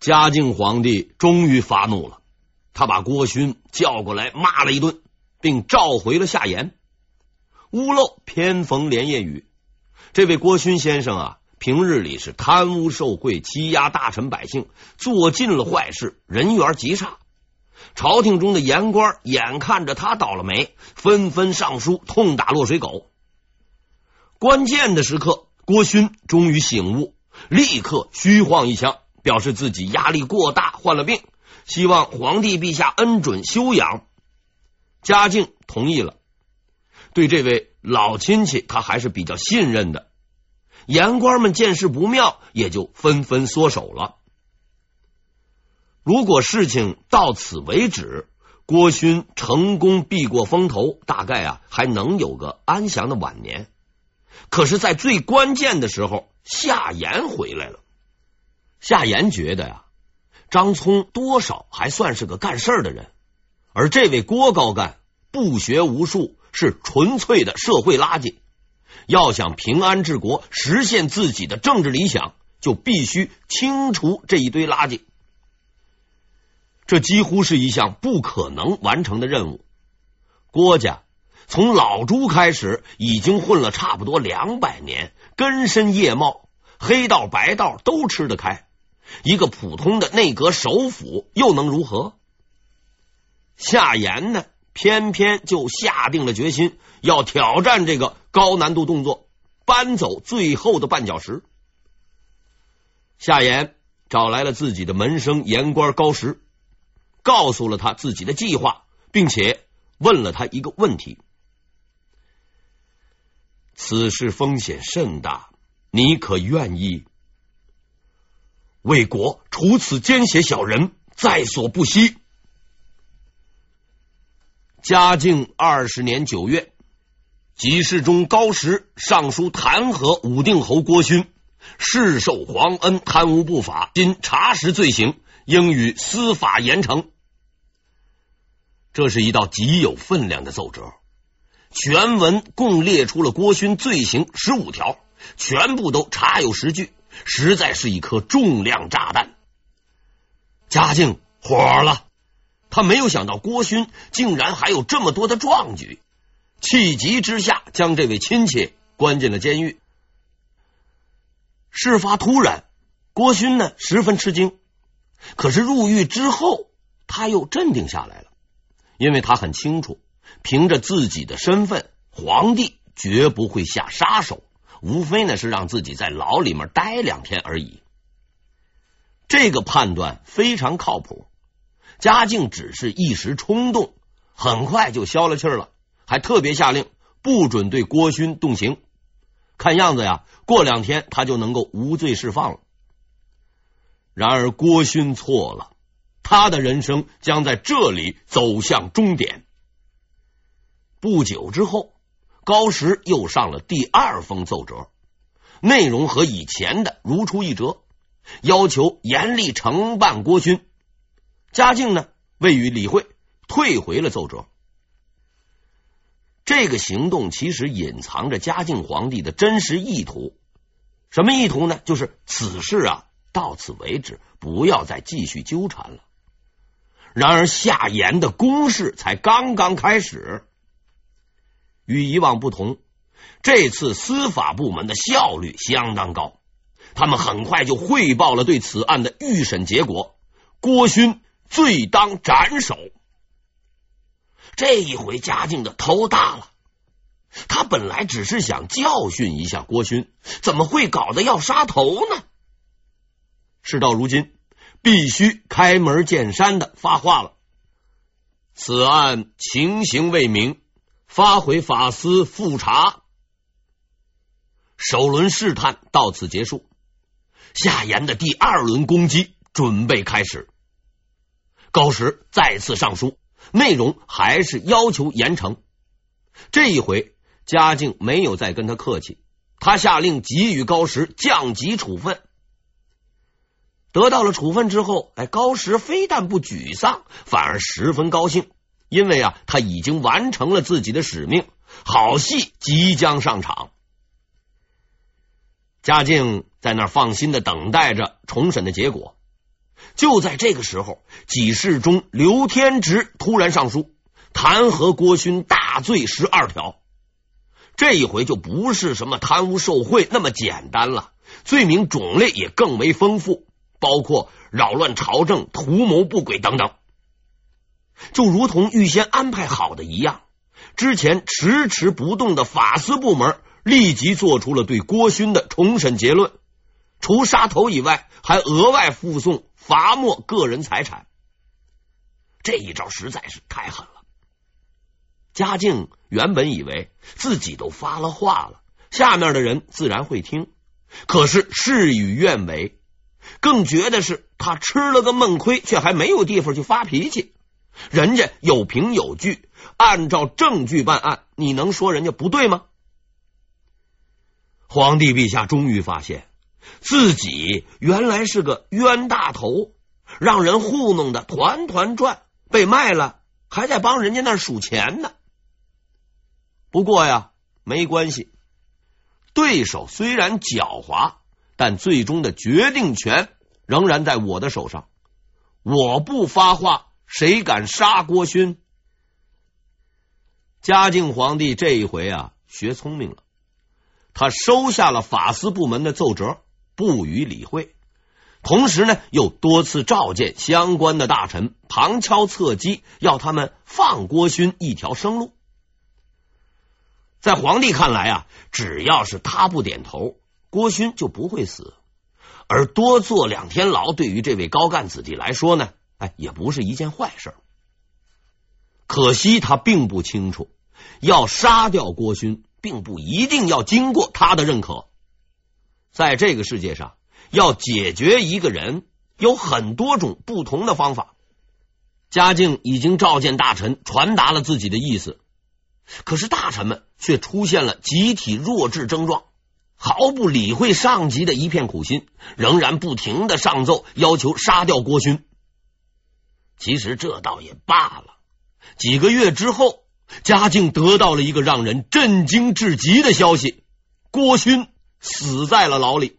嘉靖皇帝终于发怒了，他把郭勋叫过来骂了一顿，并召回了夏言。屋漏偏逢连夜雨，这位郭勋先生啊，平日里是贪污受贿、欺压大臣百姓，做尽了坏事，人缘极差。朝廷中的言官眼看着他倒了霉，纷纷上书痛打落水狗。关键的时刻，郭勋终于醒悟，立刻虚晃一枪，表示自己压力过大，患了病，希望皇帝陛下恩准休养。嘉靖同意了。对这位老亲戚，他还是比较信任的。言官们见势不妙，也就纷纷缩手了。如果事情到此为止，郭勋成功避过风头，大概啊还能有个安详的晚年。可是，在最关键的时候，夏言回来了。夏言觉得呀，张聪多少还算是个干事的人，而这位郭高干不学无术。是纯粹的社会垃圾。要想平安治国，实现自己的政治理想，就必须清除这一堆垃圾。这几乎是一项不可能完成的任务。郭家从老朱开始，已经混了差不多两百年，根深叶茂，黑道白道都吃得开。一个普通的内阁首辅又能如何？夏言呢？偏偏就下定了决心，要挑战这个高难度动作，搬走最后的绊脚石。夏言找来了自己的门生言官高石，告诉了他自己的计划，并且问了他一个问题：此事风险甚大，你可愿意为国除此奸邪小人，在所不惜？嘉靖二十年九月，给事中高石上书弹劾武定侯郭勋，世受皇恩，贪污不法，今查实罪行，应予司法严惩。这是一道极有分量的奏折，全文共列出了郭勋罪行十五条，全部都查有实据，实在是一颗重量炸弹。嘉靖火了。他没有想到郭勋竟然还有这么多的壮举，气急之下将这位亲戚关进了监狱。事发突然，郭勋呢十分吃惊，可是入狱之后他又镇定下来了，因为他很清楚，凭着自己的身份，皇帝绝不会下杀手，无非呢是让自己在牢里面待两天而已。这个判断非常靠谱。嘉靖只是一时冲动，很快就消了气了，还特别下令不准对郭勋动刑。看样子呀，过两天他就能够无罪释放了。然而郭勋错了，他的人生将在这里走向终点。不久之后，高石又上了第二封奏折，内容和以前的如出一辙，要求严厉惩办郭勋。嘉靖呢，未予理会，退回了奏折。这个行动其实隐藏着嘉靖皇帝的真实意图。什么意图呢？就是此事啊，到此为止，不要再继续纠缠了。然而夏言的攻势才刚刚开始。与以往不同，这次司法部门的效率相当高，他们很快就汇报了对此案的预审结果。郭勋。罪当斩首。这一回，嘉靖的头大了。他本来只是想教训一下郭勋，怎么会搞得要杀头呢？事到如今，必须开门见山的发话了。此案情形未明，发回法司复查。首轮试探到此结束，夏言的第二轮攻击准备开始。高石再次上书，内容还是要求严惩。这一回，嘉靖没有再跟他客气，他下令给予高石降级处分。得到了处分之后，哎，高石非但不沮丧，反而十分高兴，因为啊，他已经完成了自己的使命，好戏即将上场。嘉靖在那放心的等待着重审的结果。就在这个时候，几事中刘天直突然上书，弹劾郭勋大罪十二条。这一回就不是什么贪污受贿那么简单了，罪名种类也更为丰富，包括扰乱朝政、图谋不轨等等。就如同预先安排好的一样，之前迟迟不动的法司部门立即做出了对郭勋的重审结论，除杀头以外，还额外附送。罚没个人财产，这一招实在是太狠了。嘉靖原本以为自己都发了话了，下面的人自然会听。可是事与愿违，更绝的是他吃了个闷亏，却还没有地方去发脾气。人家有凭有据，按照证据办案，你能说人家不对吗？皇帝陛下终于发现。自己原来是个冤大头，让人糊弄的团团转，被卖了还在帮人家那数钱呢。不过呀，没关系，对手虽然狡猾，但最终的决定权仍然在我的手上。我不发话，谁敢杀郭勋？嘉靖皇帝这一回啊，学聪明了，他收下了法司部门的奏折。不予理会，同时呢，又多次召见相关的大臣，旁敲侧击，要他们放郭勋一条生路。在皇帝看来啊，只要是他不点头，郭勋就不会死。而多坐两天牢，对于这位高干子弟来说呢，哎，也不是一件坏事。可惜他并不清楚，要杀掉郭勋，并不一定要经过他的认可。在这个世界上，要解决一个人，有很多种不同的方法。嘉靖已经召见大臣，传达了自己的意思，可是大臣们却出现了集体弱智症状，毫不理会上级的一片苦心，仍然不停的上奏，要求杀掉郭勋。其实这倒也罢了。几个月之后，嘉靖得到了一个让人震惊至极的消息：郭勋。死在了牢里，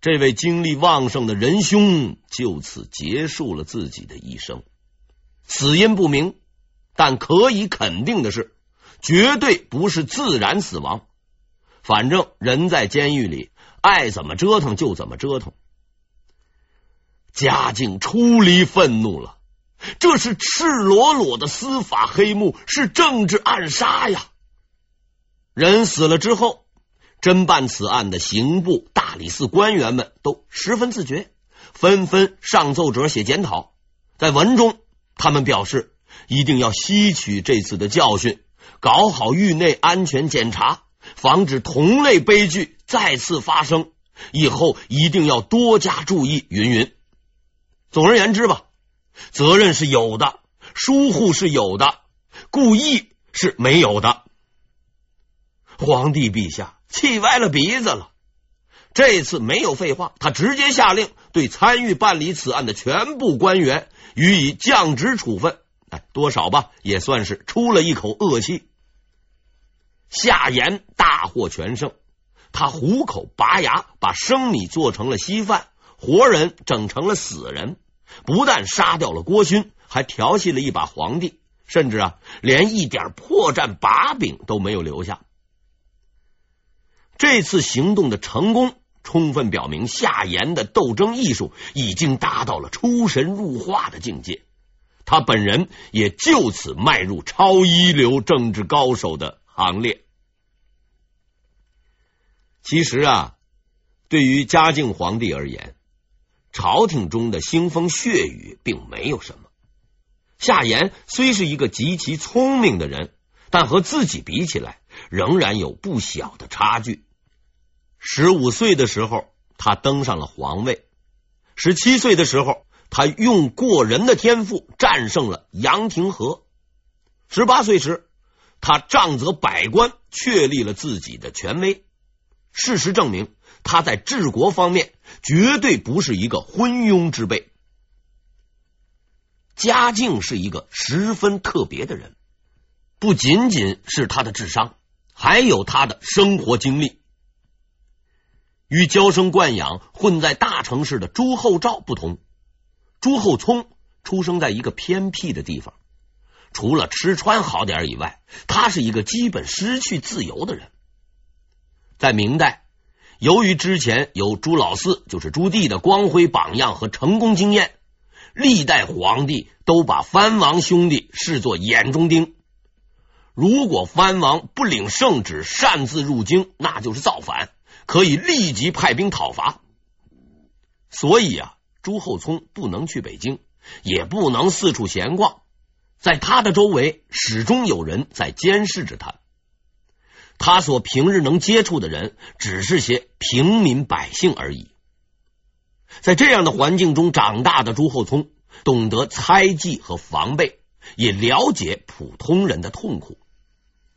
这位精力旺盛的仁兄就此结束了自己的一生。死因不明，但可以肯定的是，绝对不是自然死亡。反正人在监狱里，爱怎么折腾就怎么折腾。嘉靖出离愤怒了，这是赤裸裸的司法黑幕，是政治暗杀呀！人死了之后。侦办此案的刑部、大理寺官员们都十分自觉，纷纷上奏折写检讨。在文中，他们表示一定要吸取这次的教训，搞好狱内安全检查，防止同类悲剧再次发生。以后一定要多加注意。云云。总而言之吧，责任是有的，疏忽是有的，故意是没有的。皇帝陛下。气歪了鼻子了，这次没有废话，他直接下令对参与办理此案的全部官员予以降职处分。哎，多少吧，也算是出了一口恶气。夏言大获全胜，他虎口拔牙，把生米做成了稀饭，活人整成了死人。不但杀掉了郭勋，还调戏了一把皇帝，甚至啊，连一点破绽把柄都没有留下。这次行动的成功，充分表明夏言的斗争艺术已经达到了出神入化的境界。他本人也就此迈入超一流政治高手的行列。其实啊，对于嘉靖皇帝而言，朝廷中的腥风血雨并没有什么。夏言虽是一个极其聪明的人，但和自己比起来，仍然有不小的差距。十五岁的时候，他登上了皇位；十七岁的时候，他用过人的天赋战胜了杨廷和；十八岁时，他杖责百官，确立了自己的权威。事实证明，他在治国方面绝对不是一个昏庸之辈。嘉靖是一个十分特别的人，不仅仅是他的智商，还有他的生活经历。与娇生惯养、混在大城市的朱厚照不同，朱厚熜出生在一个偏僻的地方，除了吃穿好点以外，他是一个基本失去自由的人。在明代，由于之前有朱老四，就是朱棣的光辉榜样和成功经验，历代皇帝都把藩王兄弟视作眼中钉。如果藩王不领圣旨擅自入京，那就是造反，可以立即派兵讨伐。所以啊，朱厚熜不能去北京，也不能四处闲逛，在他的周围始终有人在监视着他。他所平日能接触的人，只是些平民百姓而已。在这样的环境中长大的朱厚熜，懂得猜忌和防备，也了解普通人的痛苦。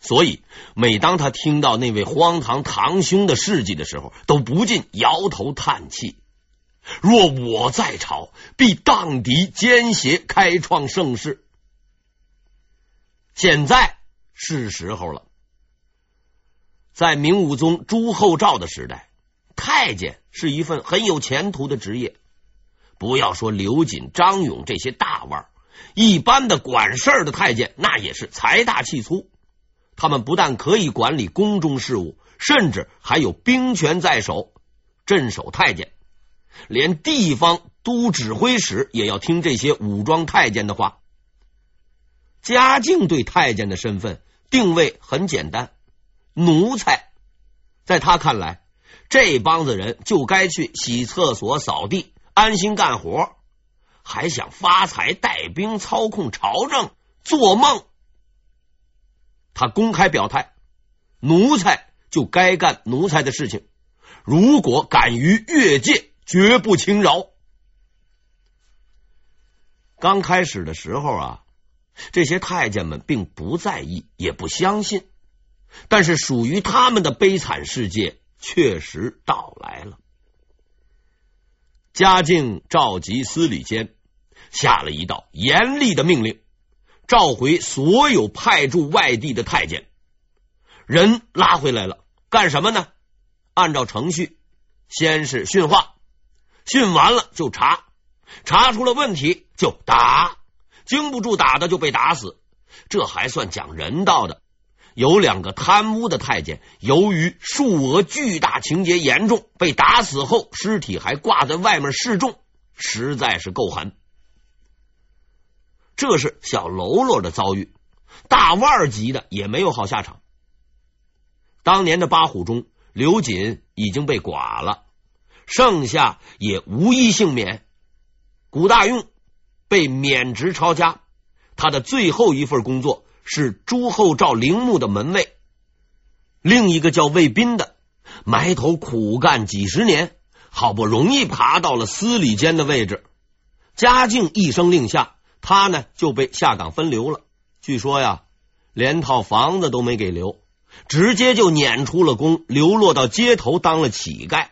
所以，每当他听到那位荒唐堂兄的事迹的时候，都不禁摇头叹气。若我在朝，必荡敌奸邪，开创盛世。现在是时候了。在明武宗朱厚照的时代，太监是一份很有前途的职业。不要说刘瑾、张勇这些大腕儿，一般的管事儿的太监，那也是财大气粗。他们不但可以管理宫中事务，甚至还有兵权在手，镇守太监。连地方都指挥使也要听这些武装太监的话。嘉靖对太监的身份定位很简单，奴才。在他看来，这帮子人就该去洗厕所、扫地，安心干活，还想发财、带兵、操控朝政，做梦。他公开表态，奴才就该干奴才的事情，如果敢于越界，绝不轻饶。刚开始的时候啊，这些太监们并不在意，也不相信，但是属于他们的悲惨世界确实到来了。嘉靖召集司礼监，下了一道严厉的命令。召回所有派驻外地的太监，人拉回来了，干什么呢？按照程序，先是训话，训完了就查，查出了问题就打，经不住打的就被打死。这还算讲人道的。有两个贪污的太监，由于数额巨大、情节严重，被打死后尸体还挂在外面示众，实在是够狠。这是小喽啰的遭遇，大腕级的也没有好下场。当年的八虎中，刘瑾已经被剐了，剩下也无一幸免。古大用被免职抄家，他的最后一份工作是朱厚照陵墓的门卫。另一个叫魏彬的，埋头苦干几十年，好不容易爬到了司礼监的位置。嘉靖一声令下。他呢就被下岗分流了，据说呀，连套房子都没给留，直接就撵出了宫，流落到街头当了乞丐。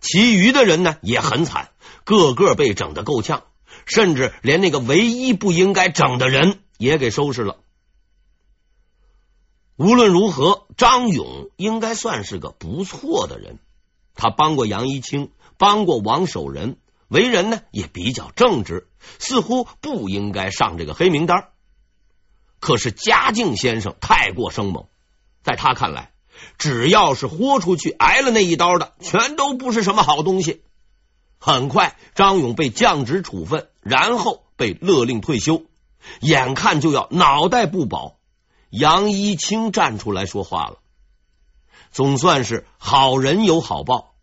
其余的人呢也很惨，个个被整得够呛，甚至连那个唯一不应该整的人也给收拾了。无论如何，张勇应该算是个不错的人，他帮过杨一清，帮过王守仁。为人呢也比较正直，似乎不应该上这个黑名单。可是嘉靖先生太过生猛，在他看来，只要是豁出去挨了那一刀的，全都不是什么好东西。很快，张勇被降职处分，然后被勒令退休，眼看就要脑袋不保。杨一清站出来说话了，总算是好人有好报。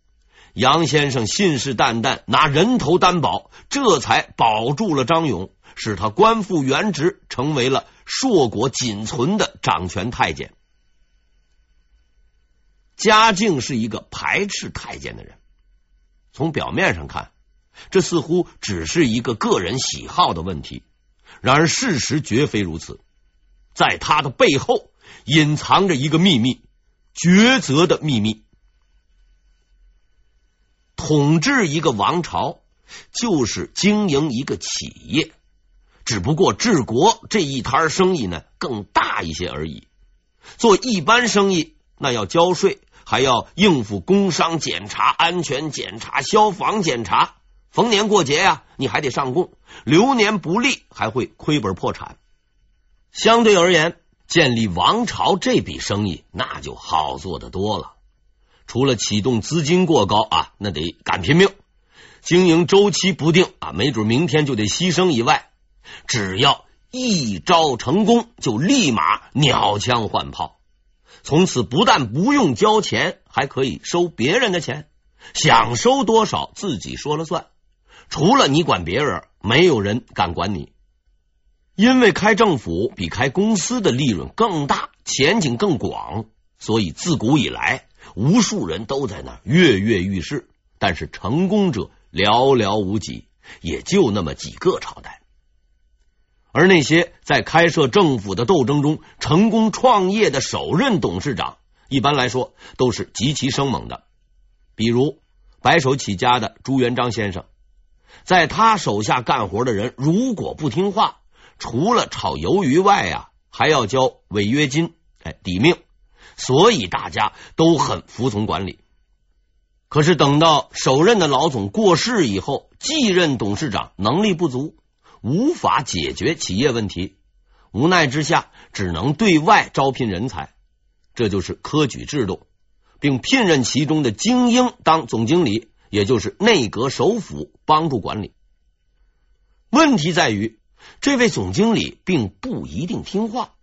杨先生信誓旦旦拿人头担保，这才保住了张勇，使他官复原职，成为了硕果仅存的掌权太监。嘉靖是一个排斥太监的人，从表面上看，这似乎只是一个个人喜好的问题。然而事实绝非如此，在他的背后隐藏着一个秘密，抉择的秘密。统治一个王朝就是经营一个企业，只不过治国这一摊生意呢更大一些而已。做一般生意那要交税，还要应付工商检查、安全检查、消防检查。逢年过节呀，你还得上供，流年不利还会亏本破产。相对而言，建立王朝这笔生意那就好做的多了。除了启动资金过高啊，那得赶拼命，经营周期不定啊，没准明天就得牺牲以外，只要一招成功，就立马鸟枪换炮。从此不但不用交钱，还可以收别人的钱，想收多少自己说了算。除了你管别人，没有人敢管你。因为开政府比开公司的利润更大，前景更广，所以自古以来，无数人都在那跃跃欲试。但是成功者寥寥无几，也就那么几个朝代。而那些在开设政府的斗争中成功创业的首任董事长，一般来说都是极其生猛的。比如白手起家的朱元璋先生，在他手下干活的人如果不听话，除了炒鱿鱼外啊，还要交违约金，哎，抵命。所以大家都很服从管理。可是等到首任的老总过世以后，继任董事长能力不足。无法解决企业问题，无奈之下只能对外招聘人才，这就是科举制度，并聘任其中的精英当总经理，也就是内阁首辅，帮助管理。问题在于，这位总经理并不一定听话，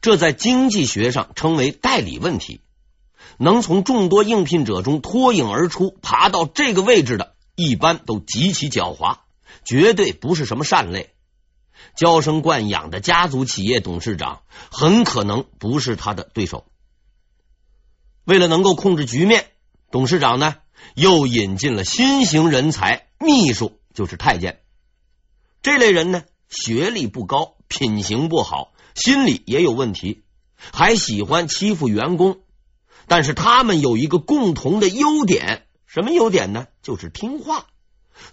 这在经济学上称为代理问题。能从众多应聘者中脱颖而出，爬到这个位置的，一般都极其狡猾。绝对不是什么善类，娇生惯养的家族企业董事长很可能不是他的对手。为了能够控制局面，董事长呢又引进了新型人才——秘书，就是太监。这类人呢，学历不高，品行不好，心理也有问题，还喜欢欺负员工。但是他们有一个共同的优点，什么优点呢？就是听话。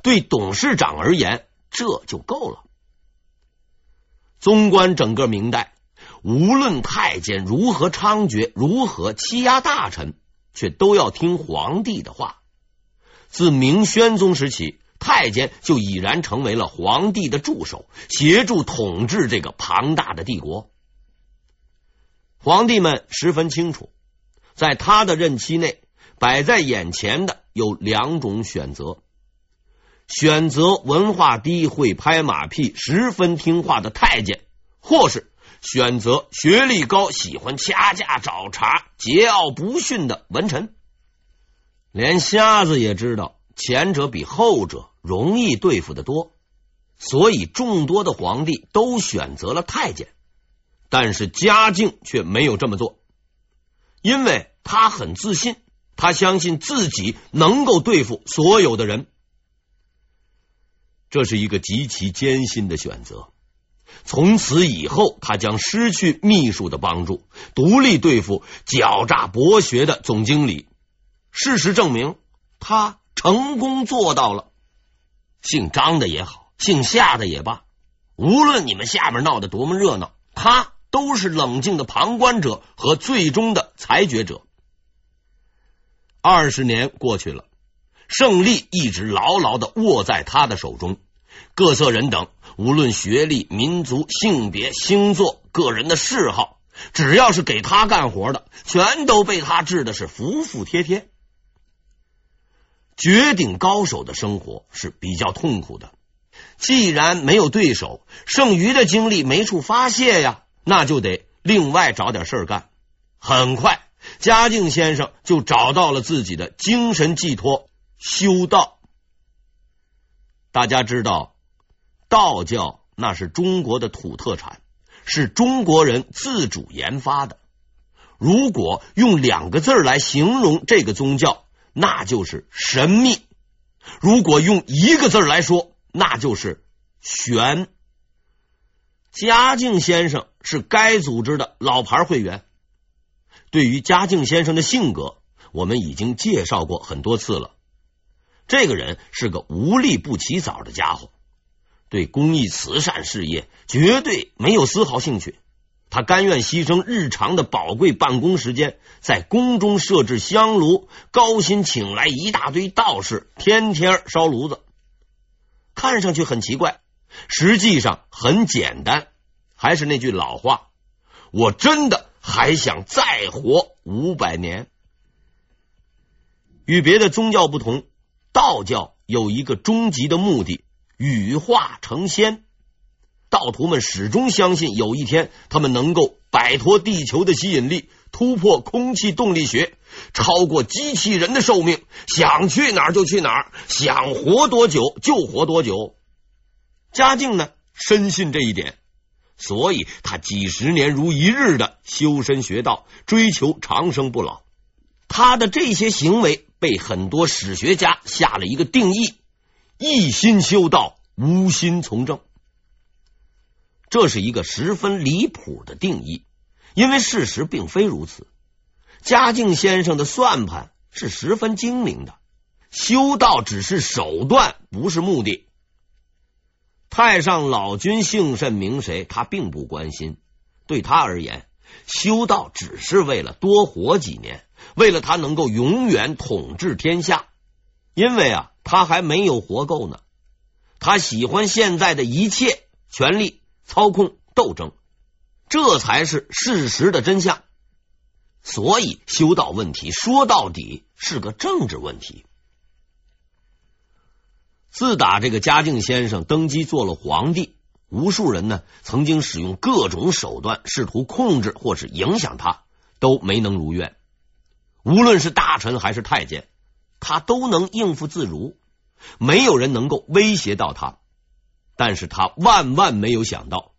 对董事长而言，这就够了。纵观整个明代，无论太监如何猖獗，如何欺压大臣，却都要听皇帝的话。自明宣宗时起，太监就已然成为了皇帝的助手，协助统治这个庞大的帝国。皇帝们十分清楚，在他的任期内，摆在眼前的有两种选择。选择文化低、会拍马屁、十分听话的太监，或是选择学历高、喜欢掐架找茬、桀骜不驯的文臣。连瞎子也知道，前者比后者容易对付的多，所以众多的皇帝都选择了太监。但是嘉靖却没有这么做，因为他很自信，他相信自己能够对付所有的人。这是一个极其艰辛的选择。从此以后，他将失去秘书的帮助，独立对付狡诈博学的总经理。事实证明，他成功做到了。姓张的也好，姓夏的也罢，无论你们下面闹得多么热闹，他都是冷静的旁观者和最终的裁决者。二十年过去了。胜利一直牢牢的握在他的手中，各色人等，无论学历、民族、性别、星座、个人的嗜好，只要是给他干活的，全都被他治的是服服帖帖。绝顶高手的生活是比较痛苦的，既然没有对手，剩余的精力没处发泄呀，那就得另外找点事儿干。很快，嘉靖先生就找到了自己的精神寄托。修道，大家知道，道教那是中国的土特产，是中国人自主研发的。如果用两个字来形容这个宗教，那就是神秘；如果用一个字来说，那就是玄。嘉靖先生是该组织的老牌会员。对于嘉靖先生的性格，我们已经介绍过很多次了。这个人是个无利不起早的家伙，对公益慈善事业绝对没有丝毫兴趣。他甘愿牺牲日常的宝贵办公时间，在宫中设置香炉，高薪请来一大堆道士，天天烧炉子。看上去很奇怪，实际上很简单。还是那句老话，我真的还想再活五百年。与别的宗教不同，道教有一个终极的目的：羽化成仙。道徒们始终相信，有一天他们能够摆脱地球的吸引力，突破空气动力学，超过机器人的寿命，想去哪儿就去哪儿，想活多久就活多久。嘉靖呢，深信这一点，所以他几十年如一日的修身学道，追求长生不老。他的这些行为被很多史学家下了一个定义：一心修道，无心从政。这是一个十分离谱的定义，因为事实并非如此。嘉靖先生的算盘是十分精明的，修道只是手段，不是目的。太上老君姓甚名谁，他并不关心。对他而言，修道只是为了多活几年，为了他能够永远统治天下。因为啊，他还没有活够呢。他喜欢现在的一切权力。操控斗争，这才是事实的真相。所以，修道问题说到底是个政治问题。自打这个嘉靖先生登基做了皇帝，无数人呢曾经使用各种手段试图控制或是影响他，都没能如愿。无论是大臣还是太监，他都能应付自如，没有人能够威胁到他。但是他万万没有想到，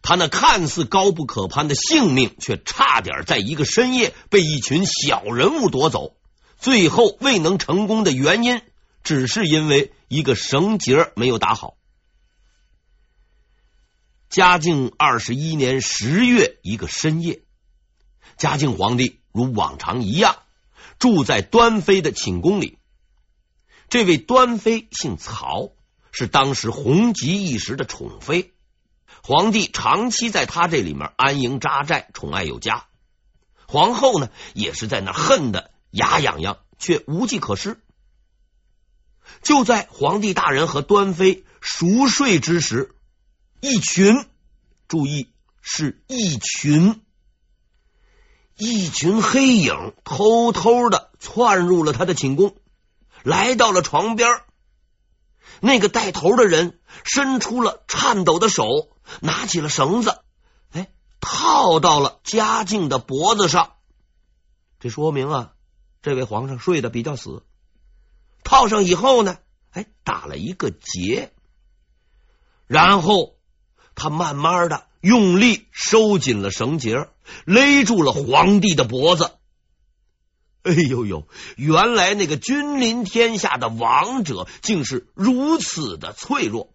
他那看似高不可攀的性命，却差点在一个深夜被一群小人物夺走。最后未能成功的原因，只是因为一个绳结没有打好。嘉靖二十一年十月一个深夜，嘉靖皇帝如往常一样住在端妃的寝宫里。这位端妃姓曹。是当时红极一时的宠妃，皇帝长期在她这里面安营扎寨，宠爱有加。皇后呢，也是在那恨得牙痒痒，却无计可施。就在皇帝大人和端妃熟睡之时，一群，注意是一群，一群黑影偷偷的窜入了他的寝宫，来到了床边。那个带头的人伸出了颤抖的手，拿起了绳子，哎，套到了嘉靖的脖子上。这说明啊，这位皇上睡得比较死。套上以后呢，哎，打了一个结，然后他慢慢的用力收紧了绳结，勒住了皇帝的脖子。哎呦呦！原来那个君临天下的王者，竟是如此的脆弱。